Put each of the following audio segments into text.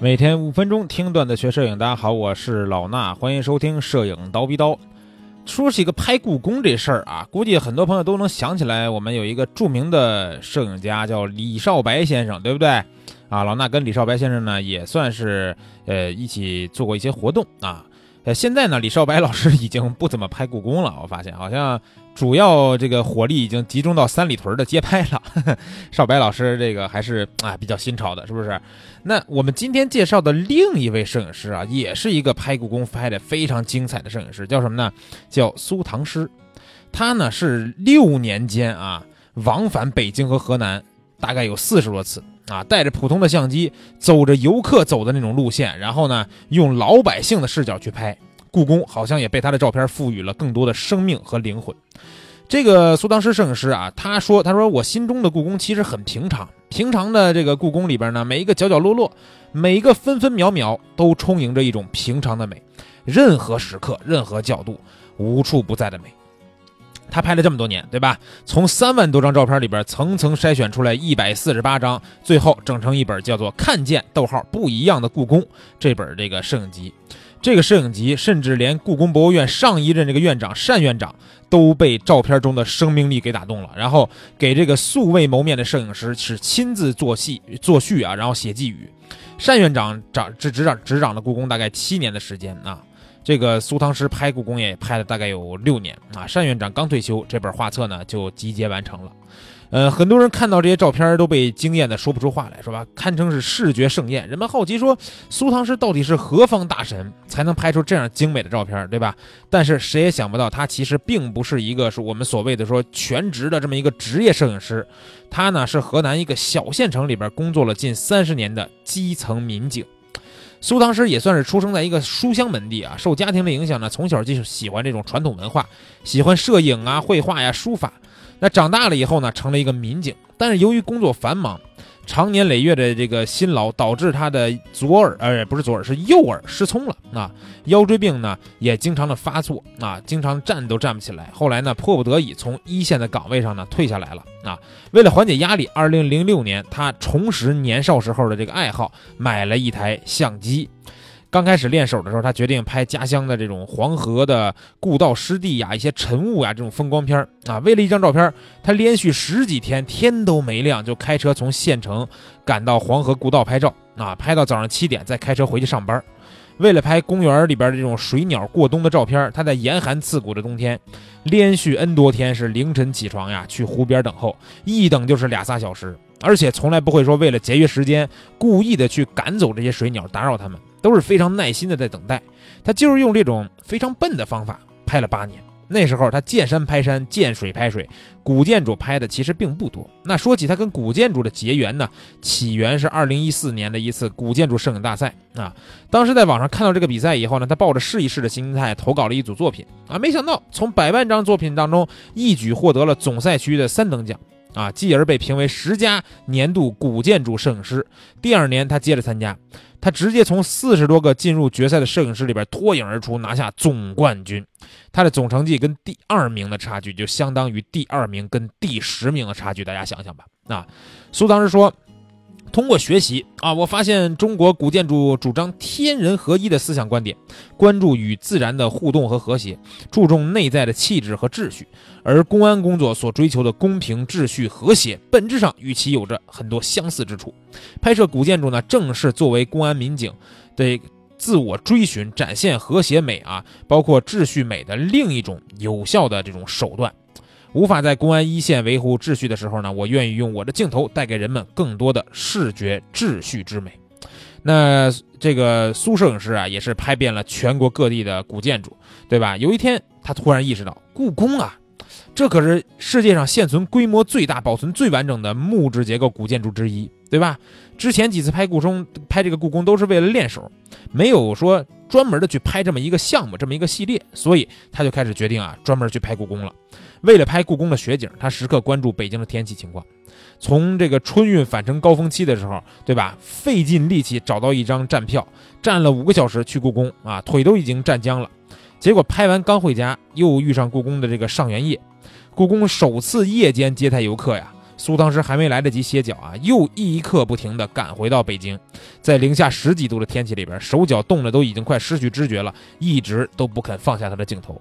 每天五分钟听段子学摄影，大家好，我是老衲，欢迎收听摄影刀逼刀。说起个拍故宫这事儿啊，估计很多朋友都能想起来，我们有一个著名的摄影家叫李少白先生，对不对？啊，老衲跟李少白先生呢也算是呃一起做过一些活动啊。呃，现在呢，李少白老师已经不怎么拍故宫了，我发现好像主要这个火力已经集中到三里屯的街拍了。少白老师这个还是啊比较新潮的，是不是？那我们今天介绍的另一位摄影师啊，也是一个拍故宫拍的非常精彩的摄影师，叫什么呢？叫苏唐诗。他呢是六年间啊往返北京和河南，大概有四十多次。啊，带着普通的相机，走着游客走的那种路线，然后呢，用老百姓的视角去拍故宫，好像也被他的照片赋予了更多的生命和灵魂。这个苏当时摄影师啊，他说：“他说我心中的故宫其实很平常，平常的这个故宫里边呢，每一个角角落落，每一个分分秒秒，都充盈着一种平常的美，任何时刻，任何角度，无处不在的美。”他拍了这么多年，对吧？从三万多张照片里边层层筛选出来一百四十八张，最后整成一本叫做《看见：逗号不一样的故宫》这本这个摄影集。这个摄影集甚至连故宫博物院上一任这个院长单院长都被照片中的生命力给打动了，然后给这个素未谋面的摄影师是亲自作戏作序啊，然后写寄语。单院长掌执执掌执掌了故宫大概七年的时间啊。这个苏唐师拍故宫也拍了大概有六年啊，单院长刚退休，这本画册呢就集结完成了。呃，很多人看到这些照片都被惊艳的说不出话来，是吧？堪称是视觉盛宴。人们好奇说，苏唐师到底是何方大神才能拍出这样精美的照片，对吧？但是谁也想不到，他其实并不是一个是我们所谓的说全职的这么一个职业摄影师，他呢是河南一个小县城里边工作了近三十年的基层民警。苏唐诗也算是出生在一个书香门第啊，受家庭的影响呢，从小就喜欢这种传统文化，喜欢摄影啊、绘画呀、书法。那长大了以后呢，成了一个民警，但是由于工作繁忙。长年累月的这个辛劳，导致他的左耳，呃，不是左耳，是右耳失聪了啊。腰椎病呢，也经常的发作啊，经常站都站不起来。后来呢，迫不得已从一线的岗位上呢退下来了啊。为了缓解压力，二零零六年，他重拾年少时候的这个爱好，买了一台相机。刚开始练手的时候，他决定拍家乡的这种黄河的故道湿地呀、一些晨雾呀这种风光片啊。为了一张照片，他连续十几天天都没亮就开车从县城赶到黄河故道拍照啊，拍到早上七点再开车回去上班。为了拍公园里边的这种水鸟过冬的照片，他在严寒刺骨的冬天，连续 N 多天是凌晨起床呀，去湖边等候，一等就是俩仨小时，而且从来不会说为了节约时间故意的去赶走这些水鸟，打扰他们。都是非常耐心的在等待，他就是用这种非常笨的方法拍了八年。那时候他见山拍山，见水拍水，古建筑拍的其实并不多。那说起他跟古建筑的结缘呢，起源是二零一四年的一次古建筑摄影大赛啊。当时在网上看到这个比赛以后呢，他抱着试一试的心态投稿了一组作品啊，没想到从百万张作品当中一举获得了总赛区的三等奖。啊，继而被评为十佳年度古建筑摄影师。第二年，他接着参加，他直接从四十多个进入决赛的摄影师里边脱颖而出，拿下总冠军。他的总成绩跟第二名的差距，就相当于第二名跟第十名的差距。大家想想吧。啊，苏当时说。通过学习啊，我发现中国古建筑主张天人合一的思想观点，关注与自然的互动和和谐，注重内在的气质和秩序。而公安工作所追求的公平、秩序、和谐，本质上与其有着很多相似之处。拍摄古建筑呢，正是作为公安民警的自我追寻、展现和谐美啊，包括秩序美的另一种有效的这种手段。无法在公安一线维护秩序的时候呢，我愿意用我的镜头带给人们更多的视觉秩序之美。那这个苏摄影师啊，也是拍遍了全国各地的古建筑，对吧？有一天，他突然意识到，故宫啊，这可是世界上现存规模最大、保存最完整的木质结构古建筑之一，对吧？之前几次拍故宫，拍这个故宫都是为了练手，没有说专门的去拍这么一个项目、这么一个系列，所以他就开始决定啊，专门去拍故宫了。为了拍故宫的雪景，他时刻关注北京的天气情况。从这个春运返程高峰期的时候，对吧？费尽力气找到一张站票，站了五个小时去故宫啊，腿都已经站僵了。结果拍完刚回家，又遇上故宫的这个上元夜，故宫首次夜间接待游客呀，苏当时还没来得及歇脚啊，又一刻不停地赶回到北京，在零下十几度的天气里边，手脚冻得都已经快失去知觉了，一直都不肯放下他的镜头。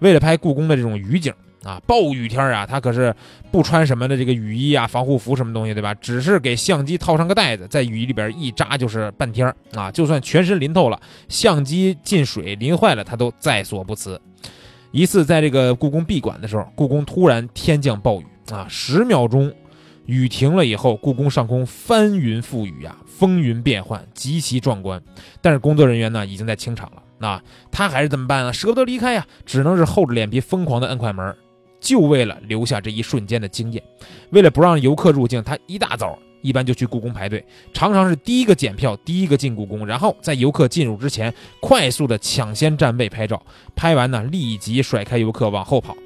为了拍故宫的这种雨景啊，暴雨天啊，他可是不穿什么的这个雨衣啊、防护服什么东西，对吧？只是给相机套上个袋子，在雨衣里边一扎就是半天啊，就算全身淋透了，相机进水淋坏了，他都在所不辞。一次在这个故宫闭馆的时候，故宫突然天降暴雨啊，十秒钟。雨停了以后，故宫上空翻云覆雨呀，风云变幻，极其壮观。但是工作人员呢，已经在清场了。那他还是怎么办啊？舍不得离开呀，只能是厚着脸皮疯狂的摁快门，就为了留下这一瞬间的惊艳。为了不让游客入境，他一大早一般就去故宫排队，常常是第一个检票，第一个进故宫，然后在游客进入之前，快速的抢先占位拍照。拍完呢，立即甩开游客往后跑，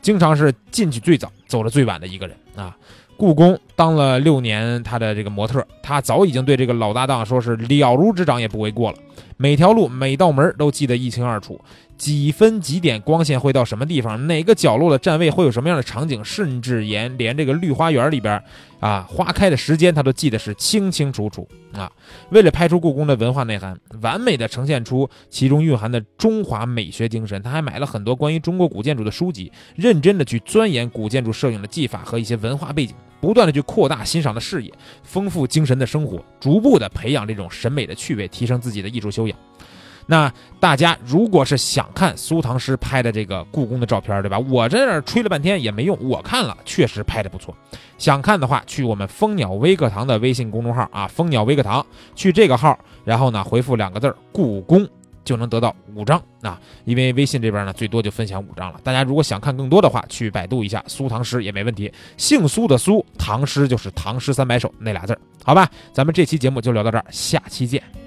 经常是进去最早，走的最晚的一个人啊。故宫当了六年，他的这个模特，他早已经对这个老搭档说是了如指掌，也不为过了。每条路、每道门都记得一清二楚。几分几点光线会到什么地方？哪个角落的站位会有什么样的场景？甚至连连这个绿花园里边啊花开的时间，他都记得是清清楚楚啊。为了拍出故宫的文化内涵，完美的呈现出其中蕴含的中华美学精神，他还买了很多关于中国古建筑的书籍，认真的去钻研古建筑摄影的技法和一些文化背景，不断的去扩大欣赏的视野，丰富精神的生活，逐步的培养这种审美的趣味，提升自己的艺术修养。那大家如果是想看苏唐诗拍的这个故宫的照片，对吧？我在这吹了半天也没用，我看了确实拍的不错。想看的话，去我们蜂鸟微课堂的微信公众号啊，蜂鸟微课堂，去这个号，然后呢回复两个字儿“故宫”，就能得到五张啊。因为微信这边呢最多就分享五张了。大家如果想看更多的话，去百度一下苏唐诗也没问题。姓苏的苏，唐诗就是唐诗三百首那俩字儿，好吧？咱们这期节目就聊到这儿，下期见。